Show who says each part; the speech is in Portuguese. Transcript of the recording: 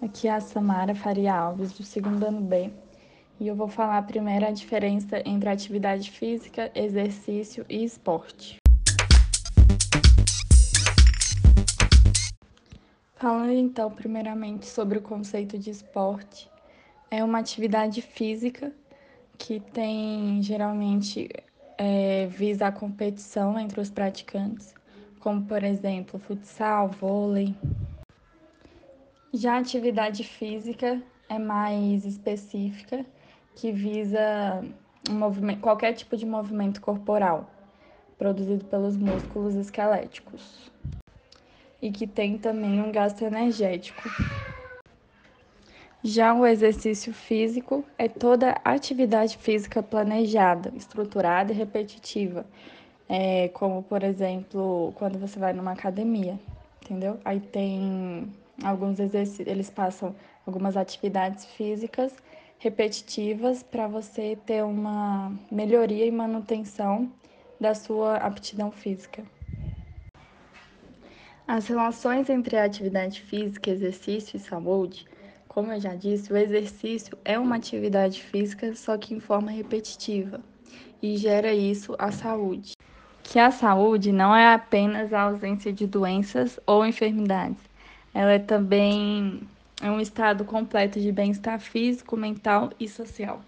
Speaker 1: Aqui é a Samara Faria Alves, do segundo ano B, e eu vou falar primeiro a diferença entre atividade física, exercício e esporte. Falando então, primeiramente, sobre o conceito de esporte, é uma atividade física que tem geralmente é, visa a competição entre os praticantes, como por exemplo futsal, vôlei, já a atividade física é mais específica, que visa um qualquer tipo de movimento corporal produzido pelos músculos esqueléticos e que tem também um gasto energético. Já o exercício físico é toda atividade física planejada, estruturada e repetitiva, é, como por exemplo quando você vai numa academia, entendeu? Aí tem alguns exercícios, eles passam algumas atividades físicas repetitivas para você ter uma melhoria e manutenção da sua aptidão física. As relações entre a atividade física, exercício e saúde, como eu já disse, o exercício é uma atividade física, só que em forma repetitiva, e gera isso a saúde. Que a saúde não é apenas a ausência de doenças ou enfermidades, ela é também é um estado completo de bem-estar físico, mental e social.